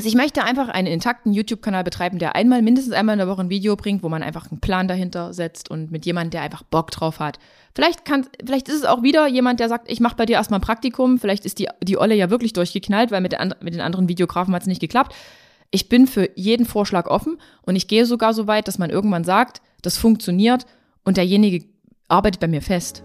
Also ich möchte einfach einen intakten YouTube-Kanal betreiben, der einmal, mindestens einmal in der Woche ein Video bringt, wo man einfach einen Plan dahinter setzt und mit jemandem, der einfach Bock drauf hat. Vielleicht kann, vielleicht ist es auch wieder jemand, der sagt, ich mache bei dir erstmal ein Praktikum. Vielleicht ist die, die Olle ja wirklich durchgeknallt, weil mit, der, mit den anderen Videografen hat es nicht geklappt. Ich bin für jeden Vorschlag offen und ich gehe sogar so weit, dass man irgendwann sagt, das funktioniert und derjenige arbeitet bei mir fest.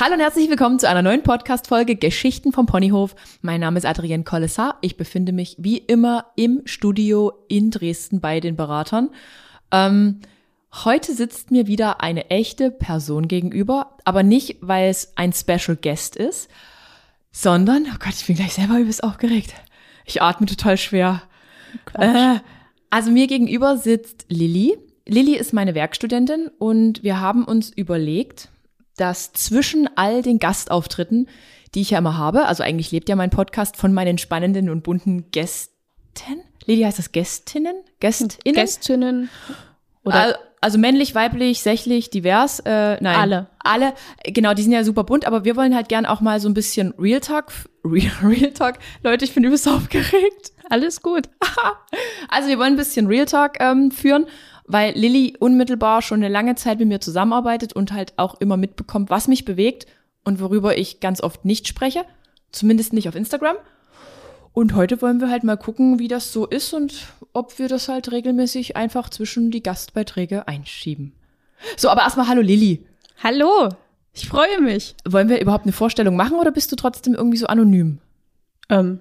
Hallo und herzlich willkommen zu einer neuen Podcast-Folge Geschichten vom Ponyhof. Mein Name ist Adrienne Collessar. Ich befinde mich wie immer im Studio in Dresden bei den Beratern. Ähm, heute sitzt mir wieder eine echte Person gegenüber, aber nicht, weil es ein Special Guest ist, sondern, oh Gott, ich bin gleich selber übelst aufgeregt. Ich atme total schwer. Äh, also mir gegenüber sitzt Lilly. Lilly ist meine Werkstudentin und wir haben uns überlegt, dass zwischen all den Gastauftritten, die ich ja immer habe, also eigentlich lebt ja mein Podcast von meinen spannenden und bunten Gästen. Lili heißt das Gästinnen? Gästinnen? Gästinnen. Oder also männlich, weiblich, sächlich, divers. Äh, nein. Alle. Alle. Genau, die sind ja super bunt, aber wir wollen halt gern auch mal so ein bisschen Real Talk. Real, Real Talk. Leute, ich bin übelst aufgeregt. Alles gut. also wir wollen ein bisschen Real Talk ähm, führen weil Lilly unmittelbar schon eine lange Zeit mit mir zusammenarbeitet und halt auch immer mitbekommt, was mich bewegt und worüber ich ganz oft nicht spreche, zumindest nicht auf Instagram. Und heute wollen wir halt mal gucken, wie das so ist und ob wir das halt regelmäßig einfach zwischen die Gastbeiträge einschieben. So, aber erstmal hallo Lilly. Hallo, ich freue mich. Wollen wir überhaupt eine Vorstellung machen oder bist du trotzdem irgendwie so anonym? Ähm,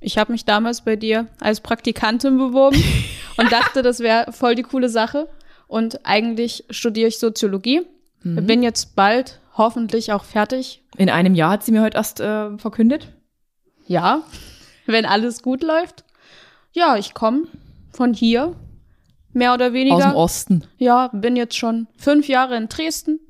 ich habe mich damals bei dir als Praktikantin beworben. und dachte, das wäre voll die coole Sache. Und eigentlich studiere ich Soziologie. Mhm. Bin jetzt bald hoffentlich auch fertig. In einem Jahr hat sie mir heute erst äh, verkündet. Ja, wenn alles gut läuft. Ja, ich komme von hier, mehr oder weniger. Aus dem Osten. Ja, bin jetzt schon fünf Jahre in Dresden,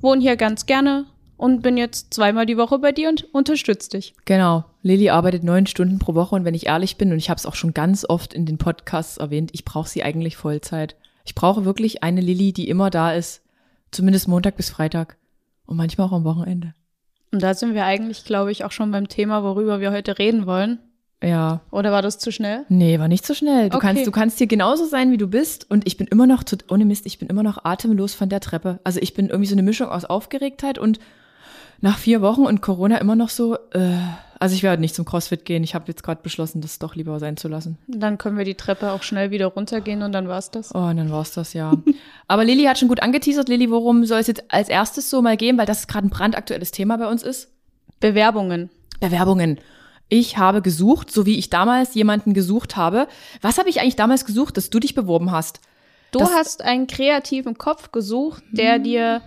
wohne hier ganz gerne, und bin jetzt zweimal die Woche bei dir und unterstütze dich. Genau. Lilly arbeitet neun Stunden pro Woche und wenn ich ehrlich bin, und ich habe es auch schon ganz oft in den Podcasts erwähnt, ich brauche sie eigentlich Vollzeit. Ich brauche wirklich eine Lilly, die immer da ist, zumindest Montag bis Freitag und manchmal auch am Wochenende. Und da sind wir eigentlich, glaube ich, auch schon beim Thema, worüber wir heute reden wollen. Ja. Oder war das zu schnell? Nee, war nicht zu schnell. Du okay. kannst, du kannst hier genauso sein, wie du bist. Und ich bin immer noch, ohne Mist, ich bin immer noch atemlos von der Treppe. Also ich bin irgendwie so eine Mischung aus Aufgeregtheit und nach vier Wochen und Corona immer noch so, äh, also ich werde nicht zum CrossFit gehen. Ich habe jetzt gerade beschlossen, das doch lieber sein zu lassen. Dann können wir die Treppe auch schnell wieder runtergehen und dann war's das. Oh, und dann war's das, ja. Aber Lilly hat schon gut angeteasert. Lilly, worum soll es jetzt als erstes so mal gehen, weil das gerade ein brandaktuelles Thema bei uns ist? Bewerbungen. Bewerbungen. Ich habe gesucht, so wie ich damals jemanden gesucht habe. Was habe ich eigentlich damals gesucht, dass du dich beworben hast? Du das hast einen kreativen Kopf gesucht, der hm. dir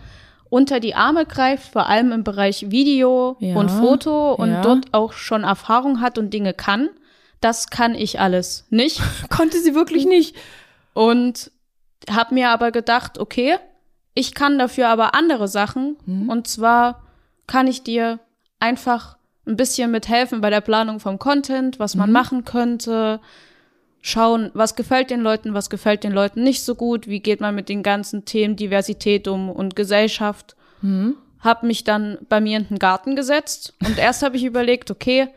unter die Arme greift, vor allem im Bereich Video ja, und Foto und ja. dort auch schon Erfahrung hat und Dinge kann. Das kann ich alles nicht. Konnte sie wirklich nicht. Und habe mir aber gedacht, okay, ich kann dafür aber andere Sachen. Mhm. Und zwar kann ich dir einfach ein bisschen mithelfen bei der Planung vom Content, was man mhm. machen könnte, schauen, was gefällt den Leuten, was gefällt den Leuten nicht so gut, wie geht man mit den ganzen Themen Diversität um und Gesellschaft. Mhm. Hab mich dann bei mir in den Garten gesetzt und erst habe ich überlegt, okay,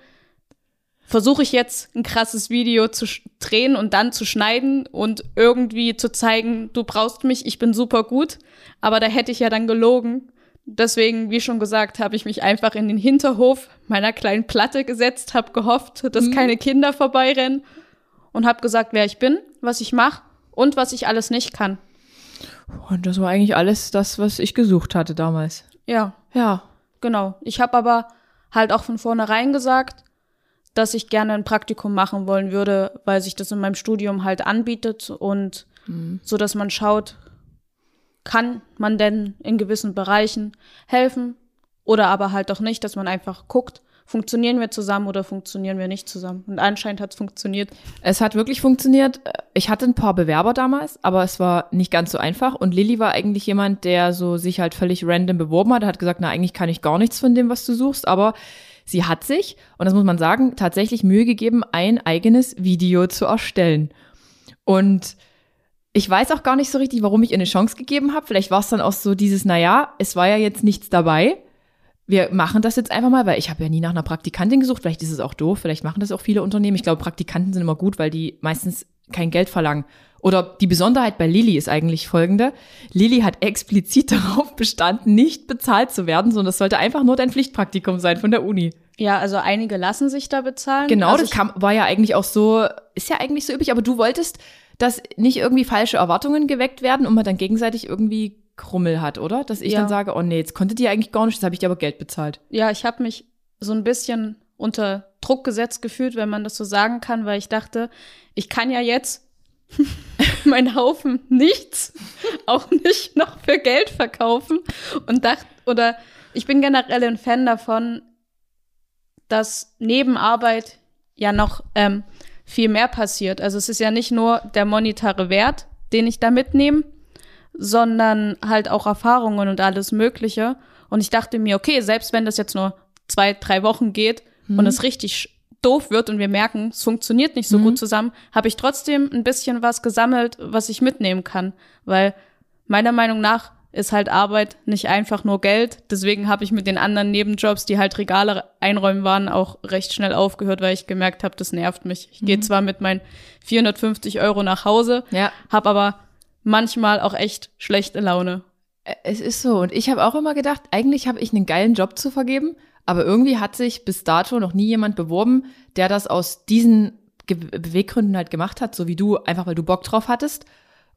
versuche ich jetzt ein krasses Video zu drehen und dann zu schneiden und irgendwie zu zeigen, du brauchst mich, ich bin super gut, aber da hätte ich ja dann gelogen. Deswegen, wie schon gesagt, habe ich mich einfach in den Hinterhof meiner kleinen Platte gesetzt, habe gehofft, dass mhm. keine Kinder vorbeirennen und habe gesagt, wer ich bin, was ich mache und was ich alles nicht kann. Und das war eigentlich alles das, was ich gesucht hatte damals. Ja. Ja. Genau. Ich habe aber halt auch von vornherein gesagt, dass ich gerne ein Praktikum machen wollen würde, weil sich das in meinem Studium halt anbietet und mhm. so, dass man schaut, kann man denn in gewissen Bereichen helfen oder aber halt auch nicht, dass man einfach guckt, funktionieren wir zusammen oder funktionieren wir nicht zusammen? Und anscheinend hat es funktioniert. Es hat wirklich funktioniert. Ich hatte ein paar Bewerber damals, aber es war nicht ganz so einfach. Und Lilly war eigentlich jemand, der so sich halt völlig random beworben hat. Er hat gesagt, na, eigentlich kann ich gar nichts von dem, was du suchst, aber sie hat sich, und das muss man sagen, tatsächlich Mühe gegeben, ein eigenes Video zu erstellen. Und ich weiß auch gar nicht so richtig, warum ich ihr eine Chance gegeben habe. Vielleicht war es dann auch so dieses, na ja, es war ja jetzt nichts dabei wir machen das jetzt einfach mal, weil ich habe ja nie nach einer Praktikantin gesucht. Vielleicht ist es auch doof, vielleicht machen das auch viele Unternehmen. Ich glaube, Praktikanten sind immer gut, weil die meistens kein Geld verlangen. Oder die Besonderheit bei Lilly ist eigentlich folgende. Lilly hat explizit darauf bestanden, nicht bezahlt zu werden, sondern das sollte einfach nur dein Pflichtpraktikum sein von der Uni. Ja, also einige lassen sich da bezahlen. Genau, also das kam, war ja eigentlich auch so, ist ja eigentlich so üblich, aber du wolltest, dass nicht irgendwie falsche Erwartungen geweckt werden und man dann gegenseitig irgendwie Krummel hat, oder? Dass ich Ja. dann sage, oh nee, jetzt konnte die eigentlich gar nicht, jetzt habe ich dir aber Geld bezahlt. Ja, ich habe mich so ein bisschen unter Druck gesetzt gefühlt, wenn man das so sagen kann, weil ich dachte, ich kann ja jetzt mein Haufen nichts auch nicht noch für Geld verkaufen und dachte, oder ich bin generell ein Fan davon, dass neben Arbeit ja noch ähm, viel mehr passiert. Also es ist ja nicht nur der monetare Wert, den ich da mitnehme, sondern halt auch Erfahrungen und alles Mögliche. Und ich dachte mir, okay, selbst wenn das jetzt nur zwei, drei Wochen geht und es richtig doof wird und wir merken, es funktioniert nicht so gut zusammen, habe ich trotzdem ein bisschen was gesammelt, was ich mitnehmen kann. Weil meiner Meinung nach ist halt Arbeit nicht einfach nur Geld. Deswegen habe ich mit den anderen Nebenjobs, die halt Regale einräumen waren, auch recht schnell aufgehört, weil ich gemerkt habe, das nervt mich. Ich gehe zwar mit meinen 450 Euro nach Hause, Ja. habe aber manchmal auch echt schlechte Laune. Es ist so. Und ich habe auch immer gedacht, eigentlich habe ich einen geilen Job zu vergeben, aber irgendwie hat sich bis dato noch nie jemand beworben, der das aus diesen Ge Beweggründen halt gemacht hat, so wie du, einfach weil du Bock drauf hattest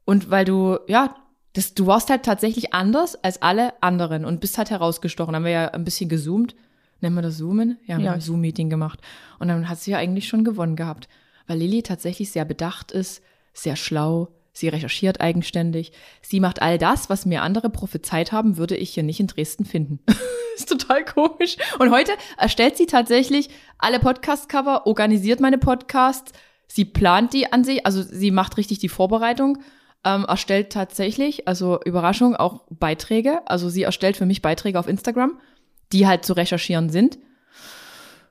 und weil du, ja, das, du warst halt tatsächlich anders als alle anderen und bist halt herausgestochen. Haben wir ja ein bisschen gezoomt. Nennen wir das Zoomen? Ja, Ja. ein Zoom-Meeting gemacht. Und dann hat sie ja eigentlich schon gewonnen gehabt. Weil Lilly tatsächlich sehr bedacht ist, sehr schlau, sie recherchiert eigenständig. Sie macht all das, was mir andere prophezeit haben, würde ich hier nicht in Dresden finden. ist total komisch. Und heute erstellt sie tatsächlich alle Podcast-Cover, organisiert meine Podcasts, sie plant die an sich, also sie macht richtig die Vorbereitung, ähm, erstellt tatsächlich, also Überraschung, auch Beiträge. Also sie erstellt für mich Beiträge auf Instagram, die halt zu recherchieren sind.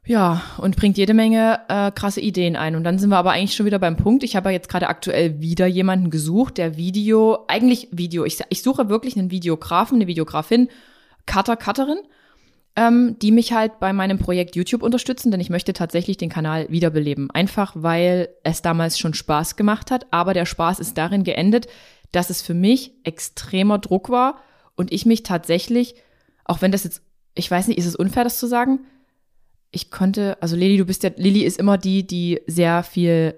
Ja, und bringt jede Menge äh, krasse Ideen ein. Und dann sind wir aber eigentlich schon wieder beim Punkt. Ich habe ja jetzt gerade aktuell wieder jemanden gesucht, der Video, eigentlich Video, ich, ich suche wirklich einen Videografen, eine Videografin, Cutter, Cutterin, ähm, die mich halt bei meinem Projekt YouTube unterstützen, denn ich möchte tatsächlich den Kanal wiederbeleben. Einfach weil es damals schon Spaß gemacht hat, aber der Spaß ist darin geendet, dass es für mich extremer Druck war und ich mich tatsächlich, auch wenn das jetzt, ich weiß nicht, ist es unfair, das zu sagen? Ich konnte, also Lili, du bist ja, Lili ist immer die, die sehr viel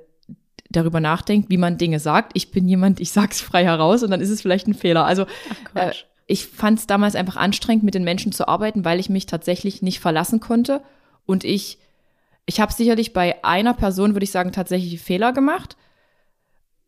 darüber nachdenkt, wie man Dinge sagt. Ich bin jemand, ich sag's frei heraus und dann ist es vielleicht ein Fehler. Also äh, ich fand es damals einfach anstrengend, mit den Menschen zu arbeiten, weil ich mich tatsächlich nicht verlassen konnte. Und ich, ich habe sicherlich bei einer Person, würde ich sagen, tatsächlich Fehler gemacht.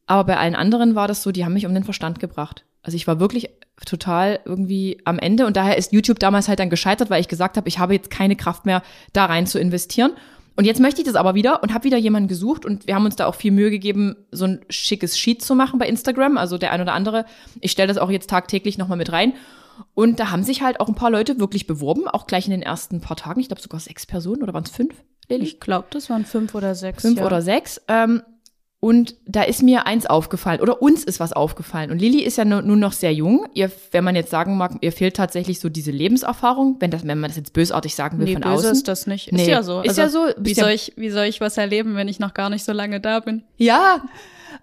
Aber bei allen anderen war das so, die haben mich um den Verstand gebracht. Also ich war wirklich total irgendwie am Ende und daher ist YouTube damals halt dann gescheitert, weil ich gesagt habe, ich habe jetzt keine Kraft mehr, da rein zu investieren. Und jetzt möchte ich das aber wieder und habe wieder jemanden gesucht und wir haben uns da auch viel Mühe gegeben, so ein schickes Sheet zu machen bei Instagram. Also der ein oder andere, ich stelle das auch jetzt tagtäglich nochmal mit rein. Und da haben sich halt auch ein paar Leute wirklich beworben, auch gleich in den ersten paar Tagen. Ich glaube sogar sechs Personen oder waren es fünf, Lili? Ich glaube, das waren fünf oder sechs. fünf ja. oder sechs. Ähm, und da ist mir eins aufgefallen oder uns ist was aufgefallen. Und Lilly ist ja nu- nun noch sehr jung. Ihr, wenn man jetzt sagen mag, ihr fehlt tatsächlich so diese Lebenserfahrung, wenn das, wenn man das jetzt bösartig sagen will Nee, von böse außen. ist das nicht. Ist Nee, ja so. ist ja so. Wie soll, ich, wie soll ich was erleben, wenn ich noch gar nicht so lange da bin? Ja.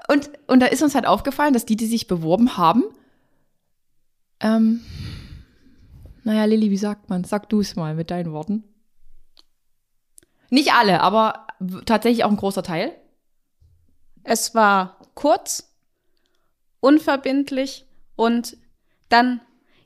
Und, und da ist uns halt aufgefallen, dass die, die sich beworben haben, ähm, naja, Lilly, wie sagt man? Sag du es mal mit deinen Worten. Nicht alle, aber tatsächlich auch ein großer Teil. Es war kurz, unverbindlich und dann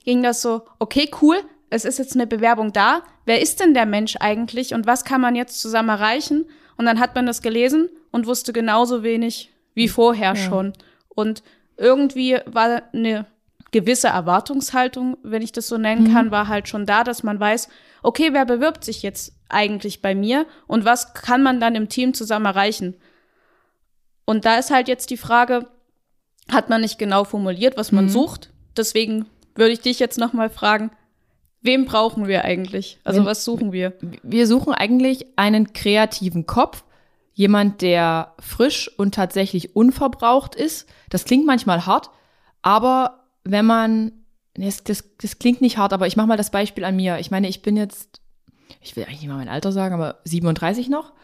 ging das so, okay, cool, es ist jetzt eine Bewerbung da. Wer ist denn der Mensch eigentlich und was kann man jetzt zusammen erreichen? Und dann hat man das gelesen und wusste genauso wenig wie vorher schon. Und irgendwie war eine gewisse Erwartungshaltung, wenn ich das so nennen kann, war halt schon da, dass man weiß, okay, wer bewirbt sich jetzt eigentlich bei mir und was kann man dann im Team zusammen erreichen? Und da ist halt jetzt die Frage, hat man nicht genau formuliert, was man sucht? Deswegen würde ich dich jetzt noch mal fragen, wem brauchen wir eigentlich? Also was suchen wir? Wir suchen eigentlich einen kreativen Kopf, jemand, der frisch und tatsächlich unverbraucht ist. Das klingt manchmal hart, aber wenn man das, das, das klingt nicht hart, aber ich mache mal das Beispiel an mir. Ich meine, ich bin jetzt, ich will eigentlich nicht mal mein Alter sagen, aber 37 noch.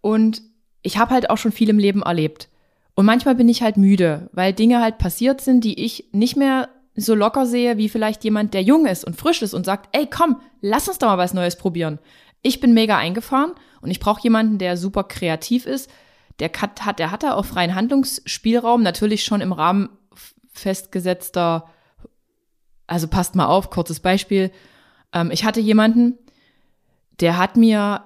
Und ich habe halt auch schon viel im Leben erlebt. Und manchmal bin ich halt müde, weil Dinge halt passiert sind, die ich nicht mehr so locker sehe, wie vielleicht jemand, der jung ist und frisch ist und sagt, ey, komm, lass uns doch mal was Neues probieren. Ich bin mega eingefahren und ich brauche jemanden, der super kreativ ist. Der hat, der hat da auch freien Handlungsspielraum, natürlich schon im Rahmen festgesetzter, also passt mal auf, kurzes Beispiel. Ähm, ich hatte jemanden, der hat mir,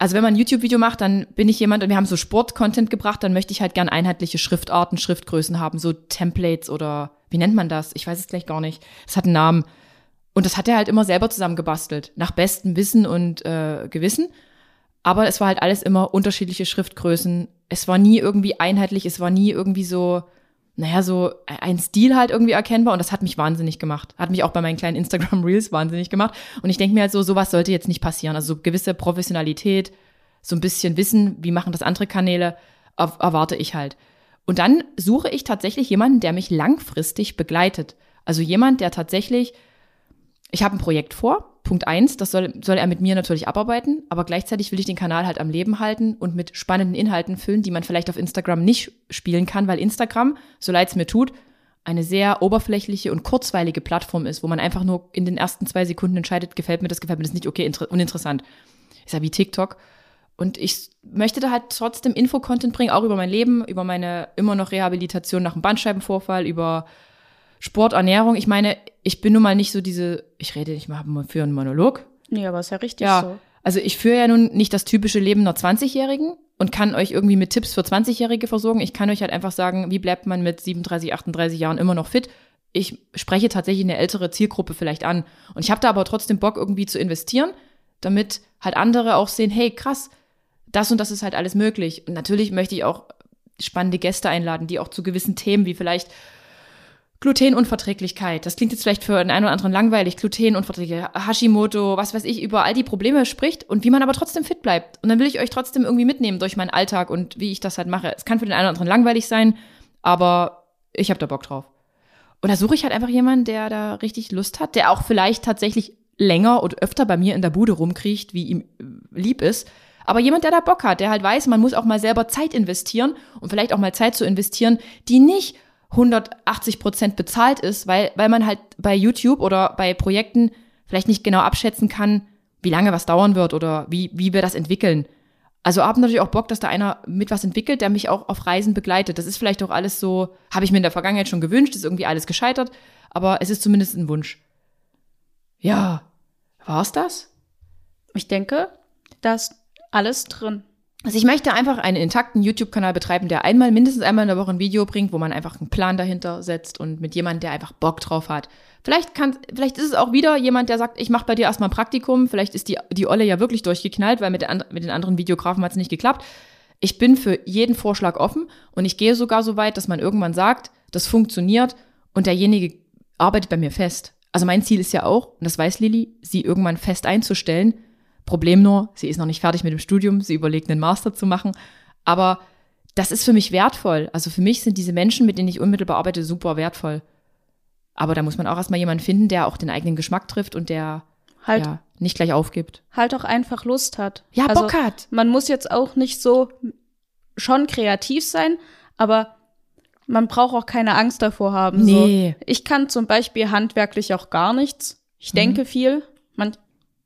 also wenn man ein YouTube-Video macht, dann bin ich jemand und wir haben so Sport-Content gebracht, dann möchte ich halt gern einheitliche Schriftarten, Schriftgrößen haben, so Templates oder wie nennt man das? Ich weiß es gleich gar nicht. Es hat einen Namen. Und das hat er halt immer selber zusammengebastelt, nach bestem Wissen und äh, Gewissen. Aber es war halt alles immer unterschiedliche Schriftgrößen. Es war nie irgendwie einheitlich, es war nie irgendwie so, naja, so ein Stil halt irgendwie erkennbar. Und das hat mich wahnsinnig gemacht. Hat mich auch bei meinen kleinen Instagram Reels wahnsinnig gemacht. Und ich denke mir halt so, sowas sollte jetzt nicht passieren. Also so gewisse Professionalität, so ein bisschen Wissen, wie machen das andere Kanäle, erwarte ich halt. Und dann suche ich tatsächlich jemanden, der mich langfristig begleitet. Also jemand, der tatsächlich, ich habe ein Projekt vor, Punkt eins, das soll, soll er mit mir natürlich abarbeiten, aber gleichzeitig will ich den Kanal halt am Leben halten und mit spannenden Inhalten füllen, die man vielleicht auf Instagram nicht spielen kann, weil Instagram, so leid es mir tut, eine sehr oberflächliche und kurzweilige Plattform ist, wo man einfach nur in den ersten zwei Sekunden entscheidet, gefällt mir das, gefällt mir das nicht, okay, uninteressant. Ist ja wie TikTok. Und ich möchte da halt trotzdem Info-Content bringen, auch über mein Leben, über meine immer noch Rehabilitation nach einem Bandscheibenvorfall, über Sport, Ernährung. Ich meine, ich bin nun mal nicht so diese, ich rede nicht mal für einen Monolog. Nee, aber ist ja richtig ja, so. Also ich führe ja nun nicht das typische Leben einer 20-Jährigen und kann euch irgendwie mit Tipps für 20-Jährige versorgen. Ich kann euch halt einfach sagen, wie bleibt man mit 37, 38 Jahren immer noch fit. Ich spreche tatsächlich eine ältere Zielgruppe vielleicht an. Und ich habe da aber trotzdem Bock, irgendwie zu investieren, damit halt andere auch sehen, hey, krass, das und das ist halt alles möglich. Und natürlich möchte ich auch spannende Gäste einladen, die auch zu gewissen Themen wie vielleicht Glutenunverträglichkeit. Das klingt jetzt vielleicht für den einen oder anderen langweilig. Glutenunverträglichkeit, Hashimoto, was weiß ich, über all die Probleme spricht und wie man aber trotzdem fit bleibt. Und dann will ich euch trotzdem irgendwie mitnehmen durch meinen Alltag und wie ich das halt mache. Es kann für den einen oder anderen langweilig sein, aber ich habe da Bock drauf. Und da suche ich halt einfach jemanden, der da richtig Lust hat, der auch vielleicht tatsächlich länger und öfter bei mir in der Bude rumkriecht, wie ihm lieb ist, aber jemand, der da Bock hat, der halt weiß, man muss auch mal selber Zeit investieren und vielleicht auch mal Zeit zu investieren, die nicht 180 Prozent bezahlt ist, weil, weil man halt bei YouTube oder bei Projekten vielleicht nicht genau abschätzen kann, wie lange was dauern wird oder wie, wie wir das entwickeln. Also habe natürlich auch Bock, dass da einer mit was entwickelt, der mich auch auf Reisen begleitet. Das ist vielleicht auch alles so, habe ich mir in der Vergangenheit schon gewünscht, ist irgendwie alles gescheitert, aber es ist zumindest ein Wunsch. Ja, war's das? Ich denke, dass alles drin. Also ich möchte einfach einen intakten YouTube-Kanal betreiben, der einmal, mindestens einmal in der Woche ein Video bringt, wo man einfach einen Plan dahinter setzt und mit jemandem, der einfach Bock drauf hat. Vielleicht kann, vielleicht ist es auch wieder jemand, der sagt, ich mache bei dir erstmal ein Praktikum. Vielleicht ist die, die Olle ja wirklich durchgeknallt, weil mit, der, mit den anderen Videografen hat es nicht geklappt. Ich bin für jeden Vorschlag offen und ich gehe sogar so weit, dass man irgendwann sagt, das funktioniert und derjenige arbeitet bei mir fest. Also mein Ziel ist ja auch, und das weiß Lilly, sie irgendwann fest einzustellen, Problem nur, sie ist noch nicht fertig mit dem Studium, sie überlegt, einen Master zu machen. Aber das ist für mich wertvoll. Also für mich sind diese Menschen, mit denen ich unmittelbar arbeite, super wertvoll. Aber da muss man auch erstmal jemanden finden, der auch den eigenen Geschmack trifft und der halt ja, nicht gleich aufgibt. Halt auch einfach Lust hat. Ja, also, Bock hat. Man muss jetzt auch nicht so schon kreativ sein, aber man braucht auch keine Angst davor haben. Nee. So. Ich kann zum Beispiel handwerklich auch gar nichts. Ich mhm. denke viel. Man,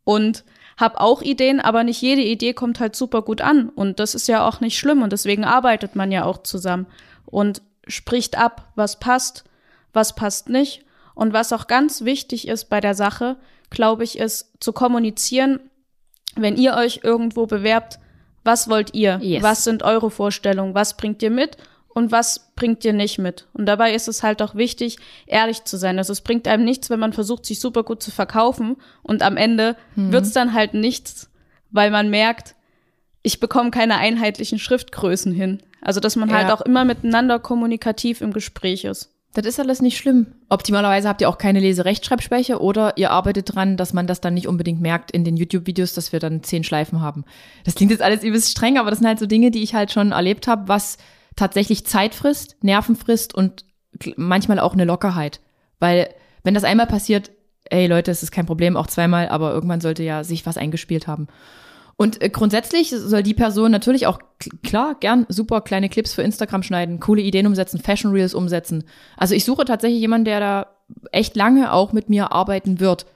und habe auch Ideen, aber nicht jede Idee kommt halt super gut an. Und das ist ja auch nicht schlimm. Und deswegen arbeitet man ja auch zusammen und spricht ab, was passt, was passt nicht. Und was auch ganz wichtig ist bei der Sache, glaube ich, ist zu kommunizieren, wenn ihr euch irgendwo bewerbt, was wollt ihr? Yes. Was sind eure Vorstellungen? Was bringt ihr mit? Und was bringt dir nicht mit. Und dabei ist es halt auch wichtig, ehrlich zu sein. Also es bringt einem nichts, wenn man versucht, sich super gut zu verkaufen und am Ende mhm. wird's dann halt nichts, weil man merkt, ich bekomme keine einheitlichen Schriftgrößen hin. Also dass man halt ja. halt auch immer miteinander kommunikativ im Gespräch ist. Das ist alles nicht schlimm. Optimalerweise habt ihr auch keine Leserechtschreibschwäche oder ihr arbeitet dran, dass man das dann nicht unbedingt merkt in den YouTube-Videos, dass wir dann zehn Schleifen haben. Das klingt jetzt alles übelst streng, aber das sind halt so Dinge, die ich halt schon erlebt habe, was tatsächlich Zeit frisst, Nerven frisst und manchmal auch eine Lockerheit. Weil Wenn das einmal passiert, ey Leute, es ist kein Problem, auch zweimal, aber irgendwann sollte ja sich was eingespielt haben. Und äh, grundsätzlich soll die Person natürlich auch, klar, gern super kleine Clips für Instagram schneiden, coole Ideen umsetzen, Fashion Reels umsetzen. Also ich suche tatsächlich jemanden, der da echt lange auch mit mir arbeiten wird.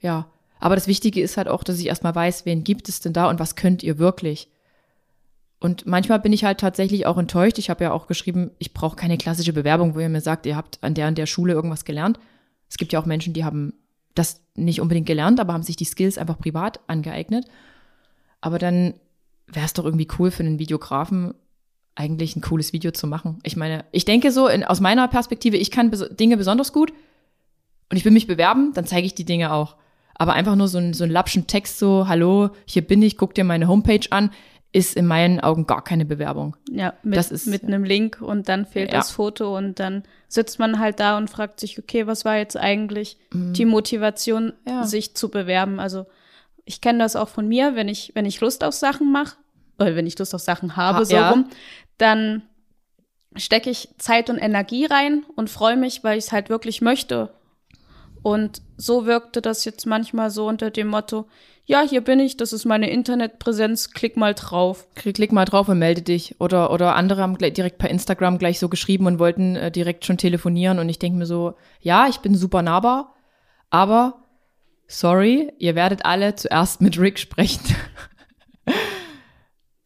Ja. Aber das Wichtige ist halt auch, dass ich erstmal weiß, wen gibt es denn da und was könnt ihr wirklich. Und manchmal bin ich halt tatsächlich auch enttäuscht. Ich habe ja auch geschrieben, ich brauche keine klassische Bewerbung, wo ihr mir sagt, ihr habt an der und der Schule irgendwas gelernt. Es gibt ja auch Menschen, die haben das nicht unbedingt gelernt, aber haben sich die Skills einfach privat angeeignet. Aber dann wäre es doch irgendwie cool für einen Videografen, eigentlich ein cooles Video zu machen. Ich meine, ich denke so, in, aus meiner Perspektive, ich kann bes Dinge besonders gut und ich will mich bewerben, dann zeige ich die Dinge auch. Aber einfach nur so ein, so ein lapschen Text, so, hallo, hier bin ich, guck dir meine Homepage an, ist in meinen Augen gar keine Bewerbung. Ja, mit, das ist, mit einem Link und dann fehlt ja. das Foto und dann sitzt man halt da und fragt sich, okay, was war jetzt eigentlich mhm. die Motivation, ja. sich zu bewerben? Also ich kenne das auch von mir, wenn ich, wenn ich Lust auf Sachen mache, oder wenn ich Lust auf Sachen habe, ha, so ja. rum, dann stecke ich Zeit und Energie rein und freue mich, weil ich es halt wirklich möchte. Und so wirkte das jetzt manchmal so unter dem Motto, ja, hier bin ich, das ist meine Internetpräsenz, klick mal drauf. Klick, mal drauf und melde dich. Oder, oder andere haben direkt per Instagram gleich so geschrieben und wollten äh, direkt schon telefonieren. Und ich denke mir so, ja, ich bin super nahbar, aber sorry, ihr werdet alle zuerst mit Rick sprechen.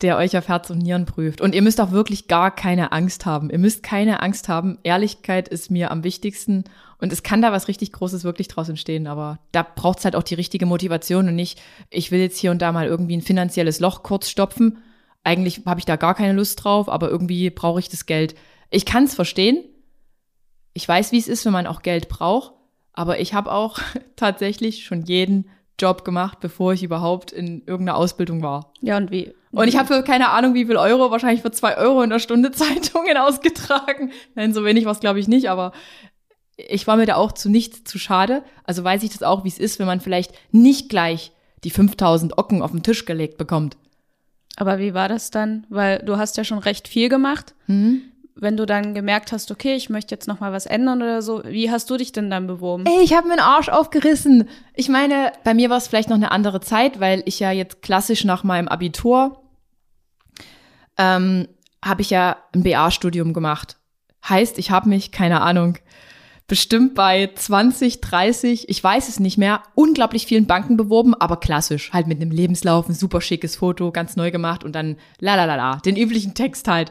der euch auf Herz und Nieren prüft. Und ihr müsst auch wirklich gar keine Angst haben. Ihr müsst keine Angst haben. Ehrlichkeit ist mir am wichtigsten. Und es kann da was richtig Großes wirklich draus entstehen. Aber da braucht es halt auch die richtige Motivation und nicht, ich will jetzt hier und da mal irgendwie ein finanzielles Loch kurz stopfen. Eigentlich habe ich da gar keine Lust drauf, aber irgendwie brauche ich das Geld. Ich kann es verstehen. Ich weiß, wie es ist, wenn man auch Geld braucht. Aber ich habe auch tatsächlich schon jeden Job gemacht, bevor ich überhaupt in irgendeiner Ausbildung war. Ja, und wie? Und ich habe für keine Ahnung, wie viel Euro, wahrscheinlich für zwei Euro in der Stunde Zeitungen ausgetragen. Nein, so wenig war es, glaube ich, nicht, aber ich war mir da auch zu nichts zu schade. Also weiß ich das auch, wie es ist, wenn man vielleicht nicht gleich die 5000 Ocken auf den Tisch gelegt bekommt. Aber wie war das dann? Weil du hast ja schon recht viel gemacht. Mhm wenn du dann gemerkt hast, okay, ich möchte jetzt noch mal was ändern oder so, wie hast du dich denn dann beworben? Ey, ich habe mir den Arsch aufgerissen. Ich meine, bei mir war es vielleicht noch eine andere Zeit, weil ich ja jetzt klassisch nach meinem Abitur ähm, habe ich ja ein BA-Studium gemacht. Heißt, ich habe mich, keine Ahnung, bestimmt bei 20, 30, ich weiß es nicht mehr, unglaublich vielen Banken beworben, aber klassisch, halt mit einem Lebenslauf, ein super schickes Foto, ganz neu gemacht und dann la la la la, den üblichen Text halt.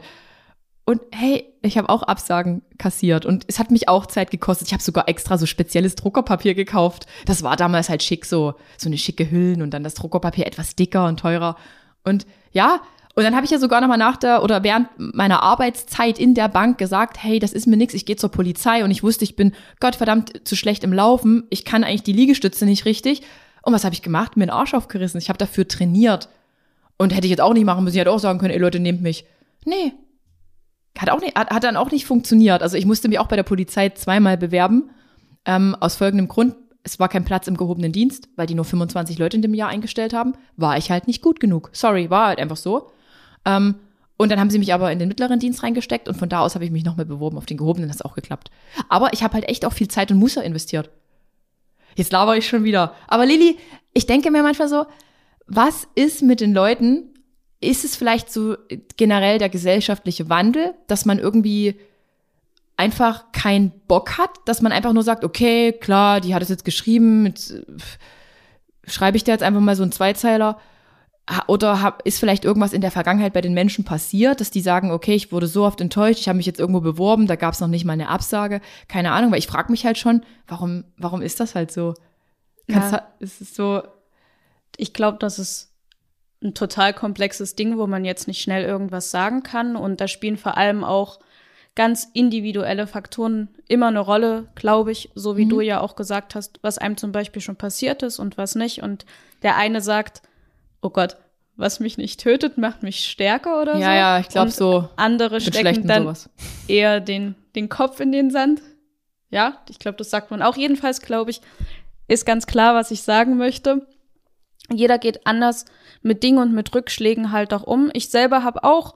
Und hey, ich habe auch Absagen kassiert und es hat mich auch Zeit gekostet. Ich habe sogar extra so spezielles Druckerpapier gekauft. Das war damals halt schick, so so eine schicke Hüllen und dann das Druckerpapier etwas dicker und teurer. Und ja, und dann habe ich ja sogar noch mal nach der oder während meiner Arbeitszeit in der Bank gesagt, hey, das ist mir nix, ich gehe zur Polizei und ich wusste, ich bin Gottverdammt zu schlecht im Laufen. Ich kann eigentlich die Liegestütze nicht richtig. Und was habe ich gemacht? Mir den Arsch aufgerissen. Ich habe dafür trainiert. Und hätte ich jetzt auch nicht machen müssen. Ich hätte auch sagen können, ey Leute, nehmt mich. Nee, hat, auch nicht, hat dann auch nicht funktioniert. Also ich musste mich auch bei der Polizei zweimal bewerben. Ähm, aus folgendem Grund, es war kein Platz im gehobenen Dienst, weil die nur 25 Leute in dem Jahr eingestellt haben. War ich halt nicht gut genug. Sorry, war halt einfach so. Ähm, und dann haben sie mich aber in den mittleren Dienst reingesteckt und von da aus habe ich mich nochmal beworben auf den gehobenen, das hat auch geklappt. Aber ich habe halt echt auch viel Zeit und Muße investiert. Jetzt laber ich schon wieder. Aber Lilly, ich denke mir manchmal so, was ist mit den Leuten, ist es vielleicht so generell der gesellschaftliche Wandel, dass man irgendwie einfach keinen Bock hat, dass man einfach nur sagt, okay, klar, die hat es jetzt geschrieben, jetzt, äh, schreibe ich da jetzt einfach mal so einen Zweizeiler. Oder hab, ist vielleicht irgendwas in der Vergangenheit bei den Menschen passiert, dass die sagen, okay, ich wurde so oft enttäuscht, ich habe mich jetzt irgendwo beworben, da gab es noch nicht mal eine Absage. Keine Ahnung, weil ich frage mich halt schon, warum, warum ist das halt so? Ja. ist es so? Ich glaube, dass es ein total komplexes Ding, wo man jetzt nicht schnell irgendwas sagen kann. Und da spielen vor allem auch ganz individuelle Faktoren immer eine Rolle, glaube ich, so wie mhm. du ja auch gesagt hast, was einem zum Beispiel schon passiert ist und was nicht. Und der eine sagt, oh Gott, was mich nicht tötet, macht mich stärker oder ja, so. Ja, ja, ich glaube so. Andere stecken dann sowas. eher den, den Kopf in den Sand. Ja, ich glaube, das sagt man auch. Jedenfalls, glaube ich, ist ganz klar, was ich sagen möchte. Jeder geht anders mit Dingen und mit Rückschlägen halt auch um. Ich selber habe auch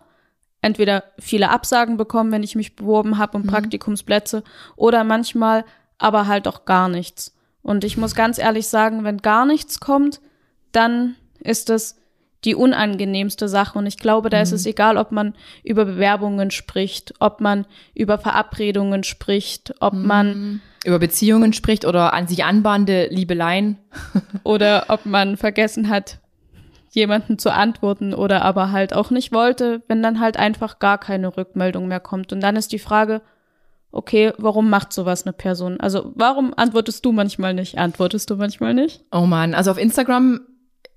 entweder viele Absagen bekommen, wenn ich mich beworben habe um mhm. Praktikumsplätze, oder manchmal aber halt auch gar nichts. Und ich muss ganz ehrlich sagen, wenn gar nichts kommt, dann ist es die unangenehmste Sache. Und ich glaube, da mhm. ist es egal, ob man über Bewerbungen spricht, ob man über Verabredungen spricht, ob mhm. man über Beziehungen spricht oder an sich anbahnende Liebeleien. oder ob man vergessen hat, jemanden zu antworten oder aber halt auch nicht wollte, wenn dann halt einfach gar keine Rückmeldung mehr kommt. Und dann ist die Frage, okay, warum macht sowas eine Person? Also warum antwortest du manchmal nicht? Antwortest du manchmal nicht? Oh man, also auf Instagram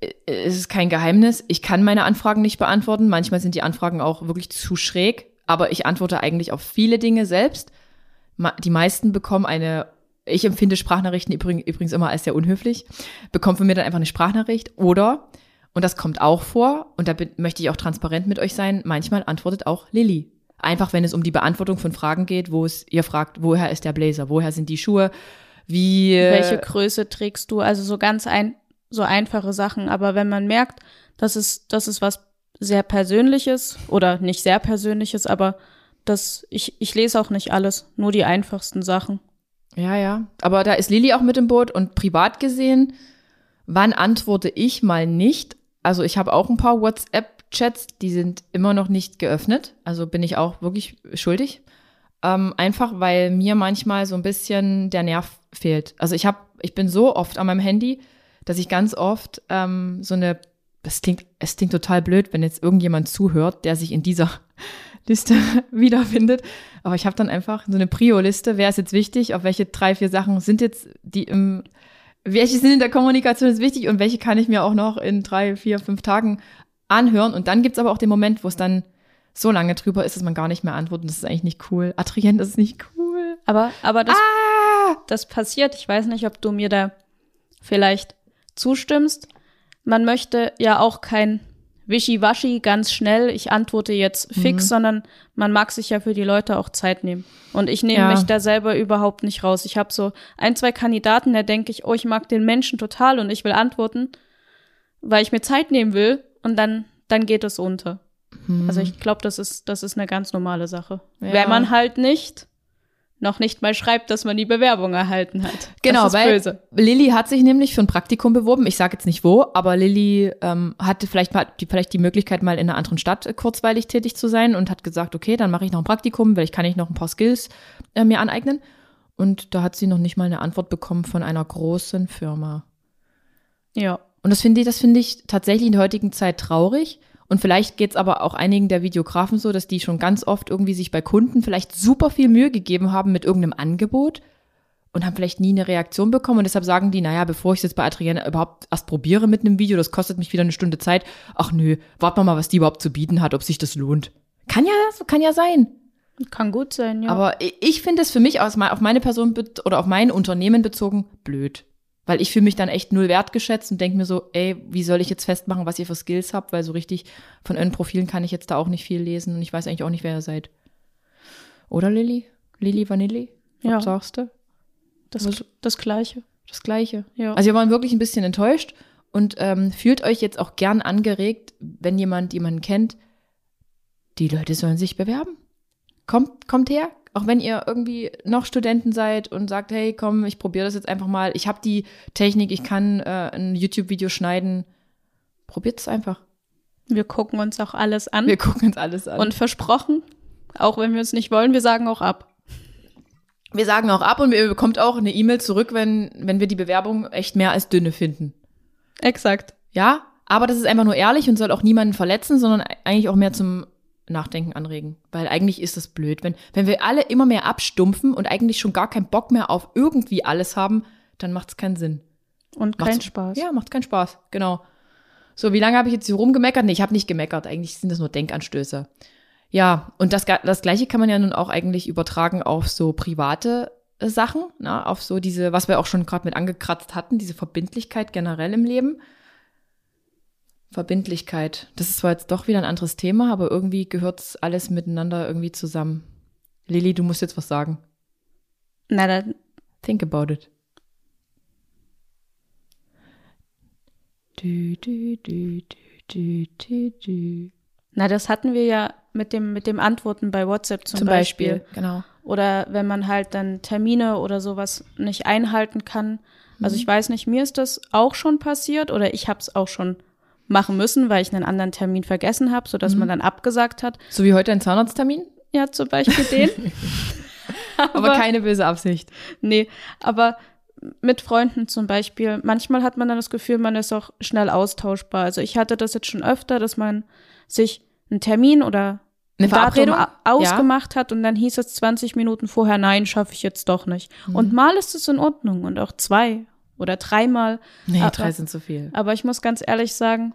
äh, ist es kein Geheimnis. Ich kann meine Anfragen nicht beantworten. Manchmal sind die Anfragen auch wirklich zu schräg, aber ich antworte eigentlich auf viele Dinge selbst. Die meisten bekommen eine, ich empfinde Sprachnachrichten übrigens immer als sehr unhöflich, bekommen von mir dann einfach eine Sprachnachricht oder, und das kommt auch vor, und da möchte ich auch transparent mit euch sein, manchmal antwortet auch Lilly Einfach, wenn es um die Beantwortung von Fragen geht, wo es ihr fragt, woher ist der Blazer, woher sind die Schuhe, wie. Welche Größe trägst du? Also so ganz ein, so einfache Sachen. Aber wenn man merkt, dass es, das ist was sehr Persönliches oder nicht sehr Persönliches, aber das, ich, ich lese auch nicht alles, nur die einfachsten Sachen. Ja, ja. Aber da ist Lilly auch mit im Boot und privat gesehen, wann antworte ich mal nicht? Also ich habe auch ein paar WhatsApp Chats, die sind immer noch nicht geöffnet. Also bin ich auch wirklich schuldig. Ähm, einfach weil mir manchmal so ein bisschen der Nerv fehlt. Also ich habe, ich bin so oft an meinem Handy, dass ich ganz oft ähm, so eine, das klingt, es klingt total blöd, wenn jetzt irgendjemand zuhört, der sich in dieser Liste wiederfindet. Aber ich habe dann einfach so eine Prio-Liste. Wer ist jetzt wichtig? Auf welche drei, vier Sachen sind jetzt die im welche sind in der Kommunikation ist wichtig und welche kann ich mir auch noch in drei, vier, fünf Tagen anhören. Und dann gibt's aber auch den Moment, wo es dann so lange drüber ist, dass man gar nicht mehr antwortet. Das ist eigentlich nicht cool. Adrien, das ist nicht cool. Aber, aber das, ah! das passiert. Ich weiß nicht, ob du mir da vielleicht zustimmst. Man möchte ja auch kein Wischiwaschi ganz schnell, ich antworte jetzt fix, mhm. sondern man mag sich ja für die Leute auch Zeit nehmen. Und ich nehme ja. mich da selber überhaupt nicht raus. Ich habe so ein, zwei Kandidaten, da denke ich, oh, ich mag den Menschen total und ich will antworten, weil ich mir Zeit nehmen will und dann, dann geht es unter. Hm. Also ich glaube, das ist, das ist eine ganz normale Sache. Ja. Wenn man halt nicht noch nicht mal schreibt, dass man die Bewerbung erhalten hat. Genau, weil böse. Lilly hat sich nämlich für ein Praktikum beworben. Ich sage jetzt nicht wo, aber Lilly ähm, hatte vielleicht mal die, vielleicht die Möglichkeit, mal in einer anderen Stadt kurzweilig tätig zu sein und hat gesagt, okay, dann mache ich noch ein Praktikum, weil ich kann ich noch ein paar Skills äh, mir aneignen. Und da hat sie noch nicht mal eine Antwort bekommen von einer großen Firma. Ja. Und das finde ich, das finde ich tatsächlich in der heutigen Zeit traurig. Und vielleicht geht es aber auch einigen der Videografen so, dass die schon ganz oft irgendwie sich bei Kunden vielleicht super viel Mühe gegeben haben mit irgendeinem Angebot und haben vielleicht nie eine Reaktion bekommen. Und deshalb sagen die, naja, bevor ich es jetzt bei Adrienne überhaupt erst probiere mit einem Video, das kostet mich wieder eine Stunde Zeit. Ach nö, warten wir mal, was die überhaupt zu bieten hat, ob sich das lohnt. Kann ja, kann ja sein. Kann gut sein, ja. Aber ich finde es für mich aus, auf meine Person oder auf mein Unternehmen bezogen blöd. Weil ich fühle mich dann echt null wertgeschätzt und denke mir so, ey, wie soll ich jetzt festmachen, was ihr für Skills habt? Weil so richtig von euren Profilen kann ich jetzt da auch nicht viel lesen und ich weiß eigentlich auch nicht, wer ihr seid. Oder Lilly? Lilly Vanilli? Was ja. sagst du? Das, Was? das Gleiche. Das Gleiche. Ja. Also wir waren wirklich ein bisschen enttäuscht und ähm, fühlt euch jetzt auch gern angeregt, wenn jemand jemanden kennt, die Leute sollen sich bewerben. Kommt, kommt her, auch wenn ihr irgendwie noch Studenten seid und sagt, hey, komm, ich probiere das jetzt einfach mal. Ich habe die Technik, ich kann äh, ein YouTube-Video schneiden. Probiert es einfach. Wir gucken uns auch alles an. Wir gucken uns alles an. Und versprochen, auch wenn wir es nicht wollen, wir sagen auch ab. Wir sagen auch ab und ihr bekommt auch eine E-Mail zurück, wenn, wenn wir die Bewerbung echt mehr als dünne finden. Exakt. Ja, aber das ist einfach nur ehrlich und soll auch niemanden verletzen, sondern eigentlich auch mehr zum Nachdenken anregen. Weil eigentlich ist das blöd. Wenn, wenn wir alle immer mehr abstumpfen und eigentlich schon gar keinen Bock mehr auf irgendwie alles haben, dann macht es keinen Sinn. Und keinen macht's, Spaß. Ja, macht keinen Spaß, genau. So, wie lange habe ich jetzt hier rumgemeckert? Nee, ich habe nicht gemeckert. Eigentlich sind das nur Denkanstöße. Ja, und das, das Gleiche kann man ja nun auch eigentlich übertragen auf so private äh, Sachen, na, ne? auf so diese, was wir auch schon gerade mit angekratzt hatten, diese Verbindlichkeit generell im Leben. Verbindlichkeit. Das ist zwar jetzt doch wieder ein anderes Thema, aber irgendwie gehört's alles miteinander irgendwie zusammen. Lili, du musst jetzt was sagen. Na dann. Think about it. Du, du, du, du, du, du. Na, das hatten wir ja mit dem, mit dem Antworten bei WhatsApp zum, zum Beispiel. Beispiel. Genau. oder wenn man halt dann Termine oder sowas nicht einhalten kann. Also Mhm. ich weiß nicht, mir ist das auch schon passiert oder ich habe es auch schon machen müssen, weil ich einen anderen Termin vergessen habe, sodass Mhm. man dann abgesagt hat. So wie heute ein Zahnarzttermin, Ja, zum Beispiel den. aber keine böse Absicht. Nee, aber mit Freunden zum Beispiel, manchmal hat man dann das Gefühl, man ist auch schnell austauschbar. Also ich hatte das jetzt schon öfter, dass man sich einen Termin oder Eine Datum Verabredung? ausgemacht hat und dann hieß es 20 Minuten vorher, nein, schaffe ich jetzt doch nicht. Und mal ist es in Ordnung und auch zwei oder dreimal. Nee, Aber- drei sind zu viel. Aber ich muss ganz ehrlich sagen,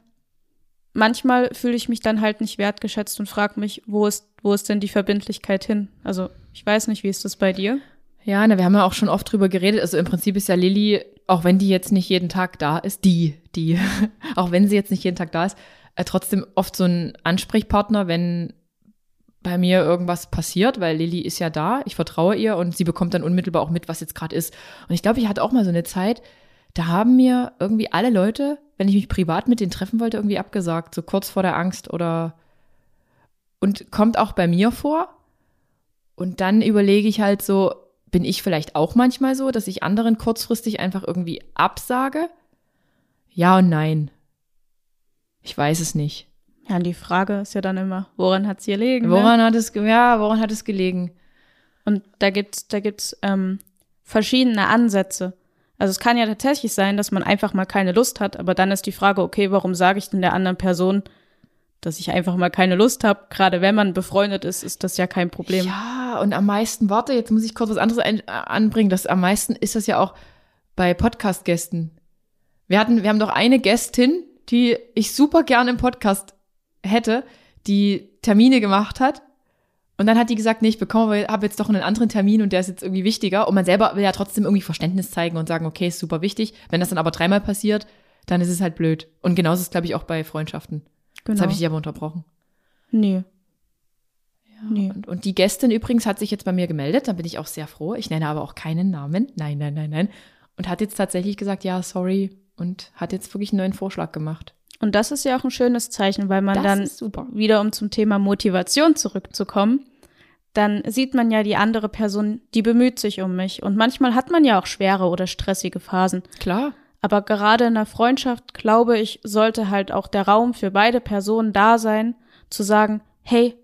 manchmal fühle ich mich dann halt nicht wertgeschätzt und frage mich, wo ist, wo ist denn die Verbindlichkeit hin? Also ich weiß nicht, wie ist das bei dir? Ja, ne, wir haben ja auch schon oft drüber geredet. Also im Prinzip ist ja Lilly, auch wenn die jetzt nicht jeden Tag da ist, die, die, auch wenn sie jetzt nicht jeden Tag da ist, äh, trotzdem oft so ein Ansprechpartner, wenn bei mir irgendwas passiert, weil Lilly ist ja da, ich vertraue ihr und sie bekommt dann unmittelbar auch mit, was jetzt gerade ist. Und ich glaube, ich hatte auch mal so eine Zeit, da haben mir irgendwie alle Leute, wenn ich mich privat mit denen treffen wollte, irgendwie abgesagt, so kurz vor der Angst oder und kommt auch bei mir vor. Und dann überlege ich halt so, bin ich vielleicht auch manchmal so, dass ich anderen kurzfristig einfach irgendwie absage? Ja und nein. Ich weiß es nicht. Ja, und die Frage ist ja dann immer, woran hat es ihr liegen? Ne? Woran hat es, ja, woran hat es gelegen? Und da gibt's, da gibt's ähm, verschiedene Ansätze. Also es kann ja tatsächlich sein, dass man einfach mal keine Lust hat, aber dann ist die Frage, okay, warum sage ich denn der anderen Person, dass ich einfach mal keine Lust habe? Gerade wenn man befreundet ist, ist das ja kein Problem. Ja, und am meisten, warte, jetzt muss ich kurz was anderes ein, äh, anbringen. Das am meisten ist das ja auch bei Podcast-Gästen. Wir hatten, wir haben doch eine Gästin, die ich super gern im Podcast hätte, die Termine gemacht hat. Und dann hat die gesagt, nee, ich bekomme, habe jetzt doch einen anderen Termin und der ist jetzt irgendwie wichtiger. Und man selber will ja trotzdem irgendwie Verständnis zeigen und sagen, okay, ist super wichtig. Wenn das dann aber dreimal passiert, dann ist es halt blöd. Und genauso ist es, glaube ich, auch bei Freundschaften. genau. Jetzt habe ich dich aber unterbrochen. nee. nee. Und, und die Gästin übrigens hat sich jetzt bei mir gemeldet, da bin ich auch sehr froh. Ich nenne aber auch keinen Namen. Nein, nein, nein, nein. Und hat jetzt tatsächlich gesagt, ja, sorry. Und hat jetzt wirklich einen neuen Vorschlag gemacht. Und das ist ja auch ein schönes Zeichen, weil man Das dann wieder um zum Thema Motivation zurückzukommen, dann sieht man ja die andere Person, die bemüht sich um mich. Und manchmal hat man ja auch schwere oder stressige Phasen. Klar. Aber gerade in einer Freundschaft, glaube ich, sollte halt auch der Raum für beide Personen da sein, zu sagen, hey,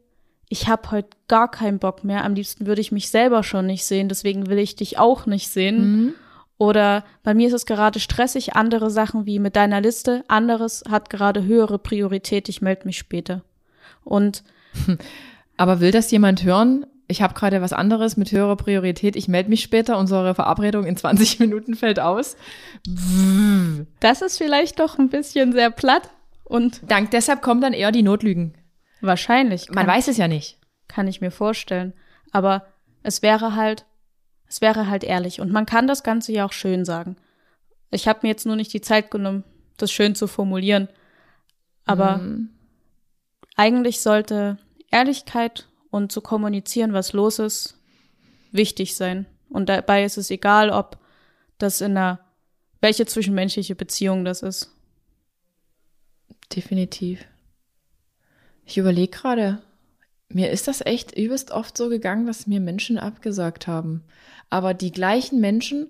ich habe heute gar keinen Bock mehr, am liebsten würde ich mich selber schon nicht sehen, deswegen will ich dich auch nicht sehen. Mhm. Oder bei mir ist es gerade stressig, andere Sachen wie mit deiner Liste, anderes hat gerade höhere Priorität, ich melde mich später. Und Aber will das jemand hören? Ich habe gerade was anderes mit höherer Priorität. Ich melde mich später. Unsere Verabredung in 20 Minuten fällt aus. das ist vielleicht doch ein bisschen sehr platt und Dank deshalb kommen dann eher die Notlügen. wahrscheinlich. Man weiß es ja nicht. kann ich mir vorstellen. Aber es wäre halt, es wäre halt ehrlich. Und man kann das Ganze ja auch schön sagen. Ich habe mir jetzt nur nicht die Zeit genommen, das schön zu formulieren. Aber Mhm. eigentlich sollte Ehrlichkeit und zu kommunizieren, was los ist, wichtig sein. Und dabei ist es egal, ob das in einer, welche zwischenmenschliche Beziehung das ist. Definitiv. Ich überlege gerade, mir ist das echt übelst oft so gegangen, dass mir Menschen abgesagt haben. Aber die gleichen Menschen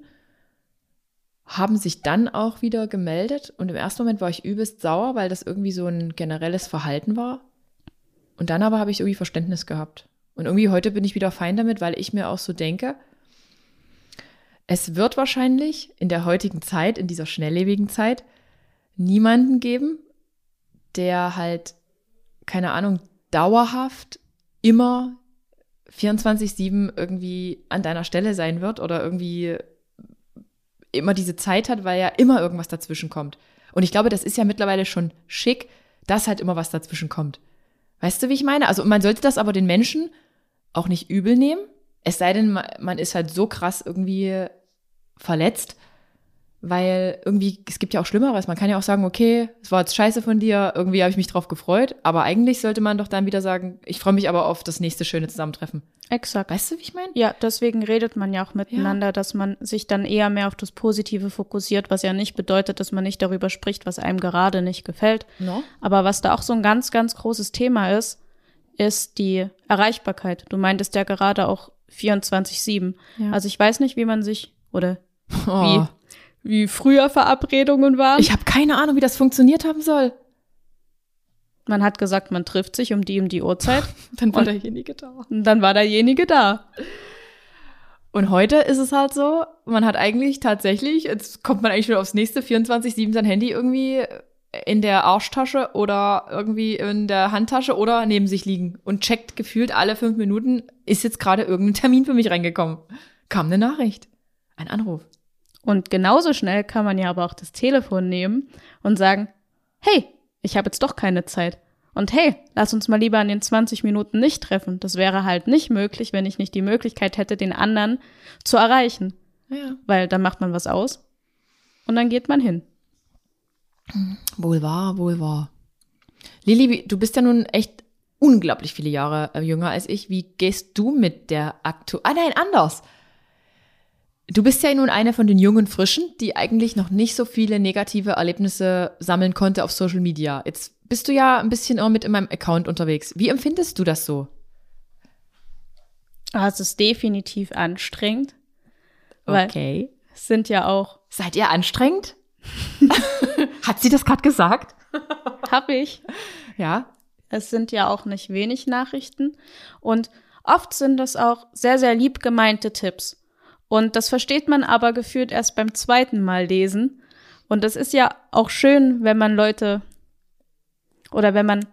haben sich dann auch wieder gemeldet und im ersten Moment war ich übelst sauer, weil das irgendwie so ein generelles Verhalten war. Und dann aber habe ich irgendwie Verständnis gehabt. Und irgendwie heute bin ich wieder fein damit, weil ich mir auch so denke, es wird wahrscheinlich in der heutigen Zeit, in dieser schnelllebigen Zeit, niemanden geben, der halt, keine Ahnung, dauerhaft immer 24-7 irgendwie an deiner Stelle sein wird oder irgendwie immer diese Zeit hat, weil ja immer irgendwas dazwischen kommt. Und ich glaube, das ist ja mittlerweile schon schick, dass halt immer was dazwischen kommt. Weißt du, wie ich meine? Also man sollte das aber den Menschen auch nicht übel nehmen. Es sei denn, ma- man ist halt so krass irgendwie verletzt, weil irgendwie, es gibt ja auch Schlimmeres. Man kann ja auch sagen, okay, es war jetzt scheiße von dir, irgendwie habe ich mich drauf gefreut, aber eigentlich sollte man doch dann wieder sagen, ich freue mich aber auf das nächste schöne Zusammentreffen. Exakt. Weißt du, wie ich meine? Ja, deswegen redet man ja auch miteinander, dass man sich dann eher mehr auf das Positive fokussiert, was ja nicht bedeutet, dass man nicht darüber spricht, was einem gerade nicht gefällt. No? Aber was da auch so ein ganz, ganz großes Thema ist, ist die Erreichbarkeit. Du meintest ja gerade auch 24-7. Ja. Also ich weiß nicht, wie man sich oder Oh. Wie früher Verabredungen waren. Ich habe keine Ahnung, wie das funktioniert haben soll. man hat gesagt, man trifft sich um die um die Uhrzeit Dann war derjenige da. und dann war derjenige da. Und heute ist es halt so, man hat eigentlich tatsächlich, jetzt kommt man eigentlich schon aufs nächste, 24-7 sein Handy irgendwie in der Arschtasche oder irgendwie in der Handtasche oder neben sich liegen und checkt gefühlt alle fünf Minuten, ist jetzt gerade irgendein Termin für mich reingekommen. Kam eine Nachricht. Ein Anruf. Und genauso schnell kann man ja aber auch das Telefon nehmen und sagen, hey, ich habe jetzt doch keine Zeit. Und hey, lass uns mal lieber in den 20 Minuten nicht treffen. Das wäre halt nicht möglich, wenn ich nicht die Möglichkeit hätte, den anderen zu erreichen. Ja. Weil dann macht man was aus und dann geht man hin. Wohl wahr, wohl wahr. Lili, du bist ja nun echt unglaublich viele Jahre äh, jünger als ich. Wie gehst du mit der aktu... Ah nein, anders. Du bist ja nun eine von den jungen Frischen, die eigentlich noch nicht so viele negative Erlebnisse sammeln konnte auf Social Media. Jetzt bist du ja ein bisschen immer mit in meinem Account unterwegs. Wie empfindest du das so? Ah, Es ist definitiv anstrengend. Okay. es sind ja auch, Seid ihr anstrengend? Hat sie das gerade gesagt? hab ich, Ja. es sind ja auch nicht wenig Nachrichten. Und oft sind das auch sehr, sehr lieb gemeinte Tipps. Und das versteht man aber gefühlt erst beim zweiten Mal lesen. Und das ist ja auch schön, wenn man Leute oder wenn man,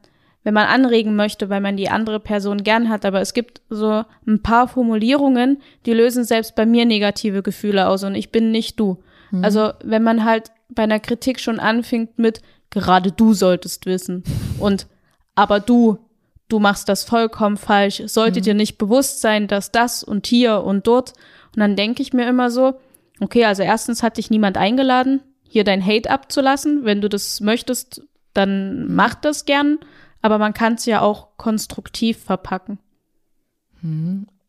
wenn man anregen möchte, weil man die andere Person gern hat. Aber es gibt so ein paar Formulierungen, die lösen selbst bei mir negative Gefühle aus und ich bin nicht du. Also wenn man halt bei einer Kritik schon anfängt mit, gerade du solltest wissen und aber du, du machst das vollkommen falsch, sollte dir nicht bewusst sein, dass das und hier und dort. Und dann denke ich mir immer so, okay, also erstens hat dich niemand eingeladen, hier dein Hate abzulassen. Wenn du das möchtest, dann mach das gern. Aber man kann es ja auch konstruktiv verpacken.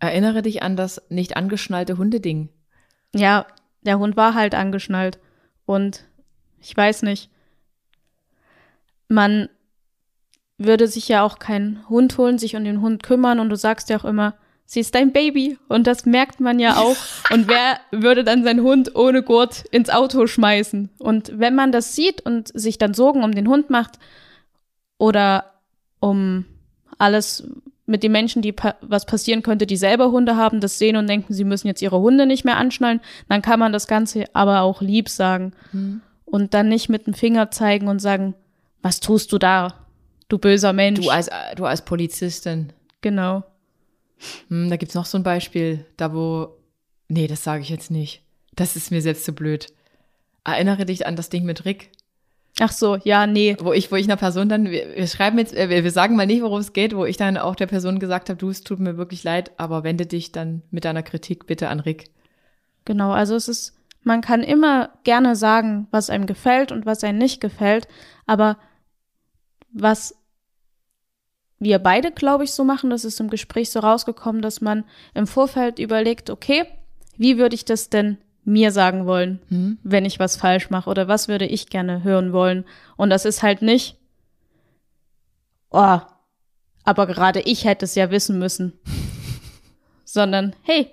Erinnere dich an das nicht angeschnallte Hundeding. Ja, der Hund war halt angeschnallt. Und ich weiß nicht. Man würde sich ja auch keinen Hund holen, sich um den Hund kümmern und du sagst ja auch immer, sie ist dein Baby. Und das merkt man ja auch. Und wer würde dann seinen Hund ohne Gurt ins Auto schmeißen? Und wenn man das sieht und sich dann Sorgen um den Hund macht oder um alles mit den Menschen, die pa was passieren könnte, die selber Hunde haben, das sehen und denken, sie müssen jetzt ihre Hunde nicht mehr anschnallen, dann kann man das Ganze aber auch lieb sagen und dann nicht mit dem Finger zeigen und sagen, was tust du da, du böser Mensch. Du als, du als Polizistin. genau. Hm, da gibt's noch so ein Beispiel, da wo. Nee, das sage ich jetzt nicht. Das ist mir selbst zu blöd. Erinnere dich an das Ding mit Rick, Ach so, ja, nee. wo ich, wo ich einer Person dann, wir, wir schreiben jetzt, äh, wir, wir sagen mal nicht, worum es geht, wo ich dann auch der Person gesagt habe, du, es tut mir wirklich leid, aber wende dich dann mit deiner Kritik bitte an Rick. Genau, also es ist, man kann immer gerne sagen, was einem gefällt und was einem nicht gefällt, aber was wir beide, glaube ich, so machen, das ist im Gespräch so rausgekommen, dass man im Vorfeld überlegt, okay, wie würde ich das denn mir sagen wollen, Hm? wenn ich was falsch mache oder was würde ich gerne hören wollen? Und das ist halt nicht, oh, aber gerade ich hätte es ja wissen müssen, sondern hey,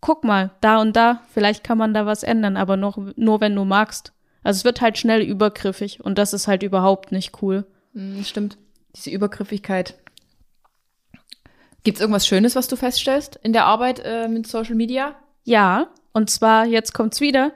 guck mal, da und da, vielleicht kann man da was ändern, aber nur, nur wenn du magst. Also es wird halt schnell übergriffig und das ist halt überhaupt nicht cool. Hm, stimmt. Diese Übergriffigkeit. Gibt's irgendwas Schönes, was du feststellst in der Arbeit äh, mit Social Media? Ja, und zwar, jetzt kommt's wieder,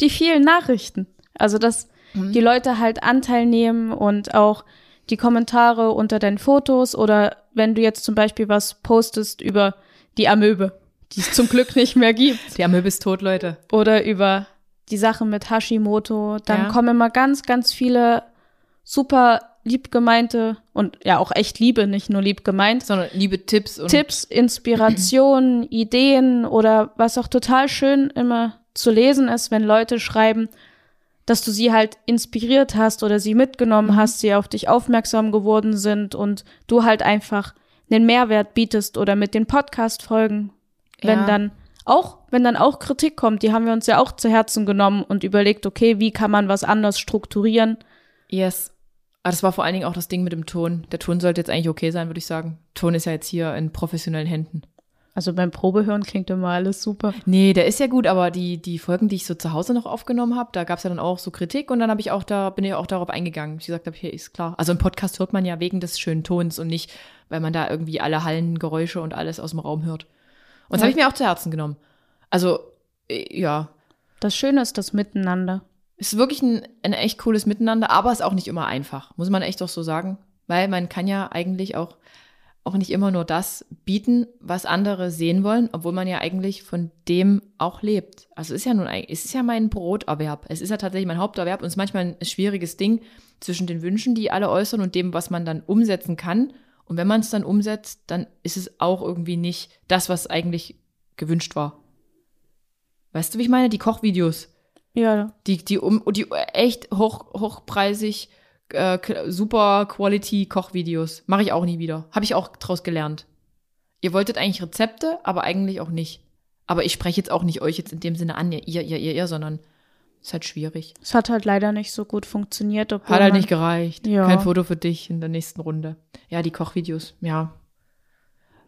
die vielen Nachrichten. Also, dass die Leute halt Anteil nehmen und auch die Kommentare unter deinen Fotos oder wenn du jetzt zum Beispiel was postest über die Amöbe, die es zum Glück nicht mehr gibt, Die Amöbe ist tot, Leute. oder über die Sache mit Hashimoto, dann Ja. kommen immer ganz, ganz viele super lieb gemeinte und ja auch echt Liebe, nicht nur lieb gemeint, Sondern liebe Tipps und Tipps, Inspirationen, Ideen oder was auch total schön immer zu lesen ist, wenn Leute schreiben, dass du sie halt inspiriert hast oder sie mitgenommen Mhm. hast, sie auf dich aufmerksam geworden sind und du halt einfach einen Mehrwert bietest oder mit den Podcast-Folgen, wenn Ja. dann auch, wenn dann auch Kritik kommt, die haben wir uns ja auch zu Herzen genommen und überlegt, okay, wie kann man was anders strukturieren? Yes. Aber das war vor allen Dingen auch das Ding mit dem Ton. Der Ton sollte jetzt eigentlich okay sein, würde ich sagen. Ton ist ja jetzt hier in professionellen Händen. Also beim Probehören klingt immer alles super. Nee, der ist ja gut, aber die, die Folgen, die ich so zu Hause noch aufgenommen habe, da gab es ja dann auch so Kritik und dann habe ich auch da, bin ich auch darauf eingegangen. Ich gesagt habe, hier ist klar. Also im Podcast hört man ja wegen des schönen Tons und nicht, weil man da irgendwie alle Hallengeräusche und alles aus dem Raum hört. Und das Ja. habe ich mir auch zu Herzen genommen. Also, äh, ja, Das Schöne ist das Miteinander. Ist wirklich ein, ein echt cooles Miteinander, aber ist auch nicht immer einfach, muss man echt auch so sagen. Weil man kann ja eigentlich auch, auch nicht immer nur das bieten, was andere sehen wollen, obwohl man ja eigentlich von dem auch lebt. Also es ist ja nun, es ist ja mein Broterwerb. Es ist ja tatsächlich mein Haupterwerb und es ist manchmal ein schwieriges Ding zwischen den Wünschen, die alle äußern und dem, was man dann umsetzen kann. Und wenn man es dann umsetzt, dann ist es auch irgendwie nicht das, was eigentlich gewünscht war. Weißt du, wie ich meine? Die Kochvideos. Ja, Die, die, um, die echt hoch, hochpreisig, äh, super Quality Kochvideos. Mache ich auch nie wieder. Habe ich auch draus gelernt. Ihr wolltet eigentlich Rezepte, aber eigentlich auch nicht. Aber ich spreche jetzt auch nicht euch jetzt in dem Sinne an, ihr, ihr, ihr, ihr, sondern ist halt schwierig. es hat halt leider nicht so gut funktioniert. Hat halt nicht gereicht. Ja. Kein Foto für dich in der nächsten Runde. Ja, die Kochvideos, ja.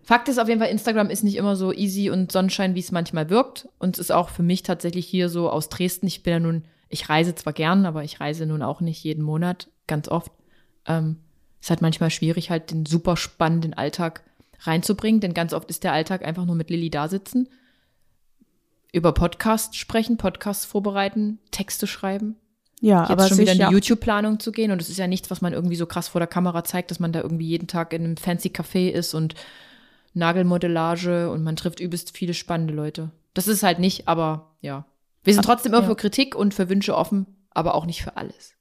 Fakt ist auf jeden Fall, Instagram ist nicht immer so easy und Sonnenschein, wie es manchmal wirkt. Und es ist auch für mich tatsächlich hier so aus Dresden. Ich bin ja nun, ich reise zwar gern, aber ich reise nun auch nicht jeden Monat, ganz oft. Ähm, ist halt manchmal schwierig, halt den super spannenden Alltag reinzubringen, denn ganz oft ist der Alltag einfach nur mit Lilly da sitzen, über Podcasts sprechen, Podcasts vorbereiten, Texte schreiben Ja, jetzt aber schon wieder in die YouTube-Planung zu gehen. Und es ist ja nichts, was man irgendwie so krass vor der Kamera zeigt, dass man da irgendwie jeden Tag in einem fancy Café ist und Nagelmodellage und man trifft übelst viele spannende Leute. Das ist halt nicht, aber ja. Wir sind trotzdem immer ja. für Kritik und für Wünsche offen, aber auch nicht für alles.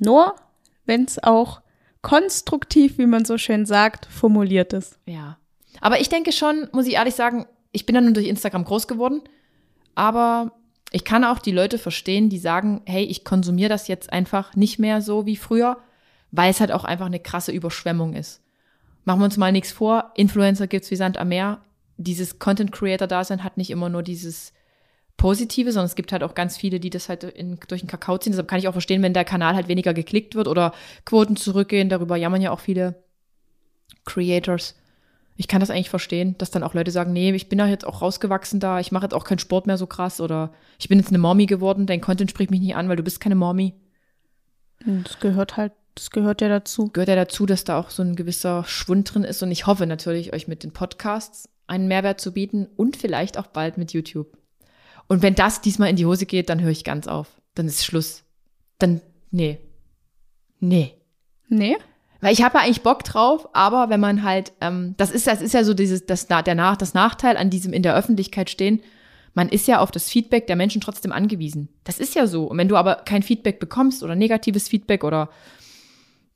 Nur, wenn es auch konstruktiv, wie man so schön sagt, formuliert ist. Ja. Aber ich denke schon, muss ich ehrlich sagen, ich bin dann nur durch Instagram groß geworden, aber ich kann auch die Leute verstehen, die sagen, hey, ich konsumiere das jetzt einfach nicht mehr so wie früher, weil es halt auch einfach eine krasse Überschwemmung ist. Machen wir uns mal nichts vor, Influencer gibt's wie Sand am Meer. Dieses Content Creator Dasein hat nicht immer nur dieses Positive, sondern es gibt halt auch ganz viele, die das halt in, durch den Kakao ziehen. Deshalb kann ich auch verstehen, wenn der Kanal halt weniger geklickt wird oder Quoten zurückgehen. Darüber jammern ja auch viele Creators. Ich kann das eigentlich verstehen, dass dann auch Leute sagen, nee, ich bin ja jetzt auch rausgewachsen da, ich mache jetzt auch keinen Sport mehr so krass oder ich bin jetzt eine Mommy geworden, dein Content spricht mich nicht an, weil du bist keine Mommy. Das gehört halt, das gehört ja dazu. Gehört ja dazu, dass da auch so ein gewisser Schwund drin ist und ich hoffe natürlich, euch mit den Podcasts einen Mehrwert zu bieten und vielleicht auch bald mit YouTube. Und wenn das diesmal in die Hose geht, dann höre ich ganz auf. Dann ist Schluss. Dann, nee. Nee. Nee? Weil ich habe ja eigentlich Bock drauf, aber wenn man halt, ähm, das ist, das ist ja so dieses, das, der Nach, das Nachteil an diesem in der Öffentlichkeit stehen, man ist ja auf das Feedback der Menschen trotzdem angewiesen. Das ist ja so. Und wenn du aber kein Feedback bekommst oder negatives Feedback oder,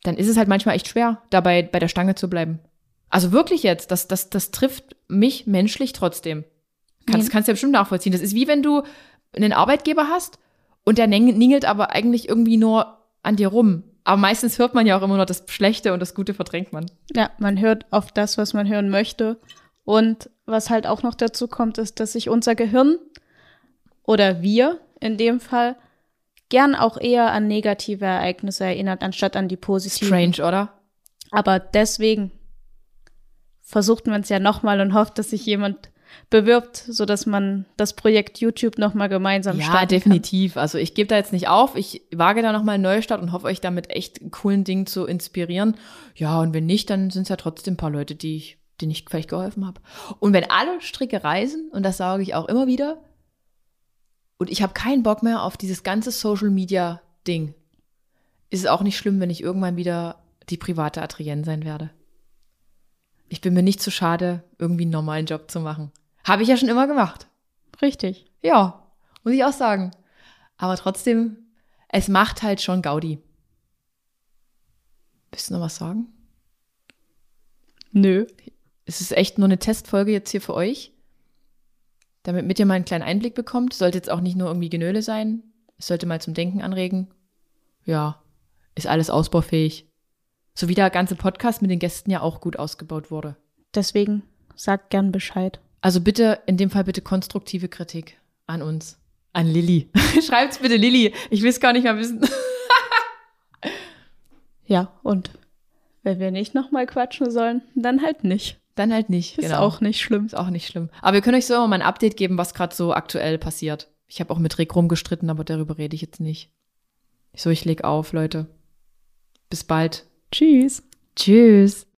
dann ist es halt manchmal echt schwer, dabei bei der Stange zu bleiben. Also wirklich jetzt, das, das, das trifft mich menschlich trotzdem. Kannst, Nee. kannst du ja bestimmt nachvollziehen. Das ist wie wenn du einen Arbeitgeber hast und der ning- ningelt aber eigentlich irgendwie nur an dir rum. Aber meistens hört man ja auch immer nur das Schlechte und das Gute verdrängt man. Ja, man hört auf das, was man hören möchte. Und was halt auch noch dazu kommt, ist, dass sich unser Gehirn oder wir in dem Fall gern auch eher an negative Ereignisse erinnert, anstatt an die positiven. Strange, oder? Aber deswegen versucht man es ja nochmal und hofft, dass sich jemand bewirbt, sodass man das Projekt YouTube nochmal gemeinsam Ja, starten definitiv. Also ich gebe da jetzt nicht auf. Ich wage da nochmal einen Neustart und hoffe euch damit echt coolen Dingen zu inspirieren. Ja, und wenn nicht, dann sind es ja trotzdem ein paar Leute, die ich, denen ich vielleicht geholfen habe. Und wenn alle Stricke reisen, und das sage ich auch immer wieder, und ich habe keinen Bock mehr auf dieses ganze Social Media Ding, ist es auch nicht schlimm, wenn ich irgendwann wieder die private Adrienne sein werde. Ich bin mir nicht zu schade, irgendwie einen normalen Job zu machen. Habe ich ja schon immer gemacht. Richtig. Ja, muss ich auch sagen. Aber trotzdem, es macht halt schon Gaudi. Willst du noch was sagen? Nö. Es ist echt nur eine Testfolge jetzt hier für euch. Damit mit ihr mal einen kleinen Einblick bekommt. Sollte jetzt auch nicht nur irgendwie Genöle sein. Es sollte mal zum Denken anregen. Ja, ist alles ausbaufähig. So wie der ganze Podcast mit den Gästen ja auch gut ausgebaut wurde. Deswegen sagt gern Bescheid. Also bitte, in dem Fall bitte konstruktive Kritik an uns. An Lilly. Schreibt's bitte Lilly. Ich will es gar nicht mehr wissen. Ja, und wenn wir nicht nochmal quatschen sollen, dann halt nicht. Dann halt nicht. Ist genau. auch nicht schlimm. Ist auch nicht schlimm. Aber wir können euch so immer mal ein Update geben, was gerade so aktuell passiert. Ich habe auch mit Rick rumgestritten, aber darüber rede ich jetzt nicht. So, ich leg auf, Leute. Bis bald. Tschüss. Tschüss.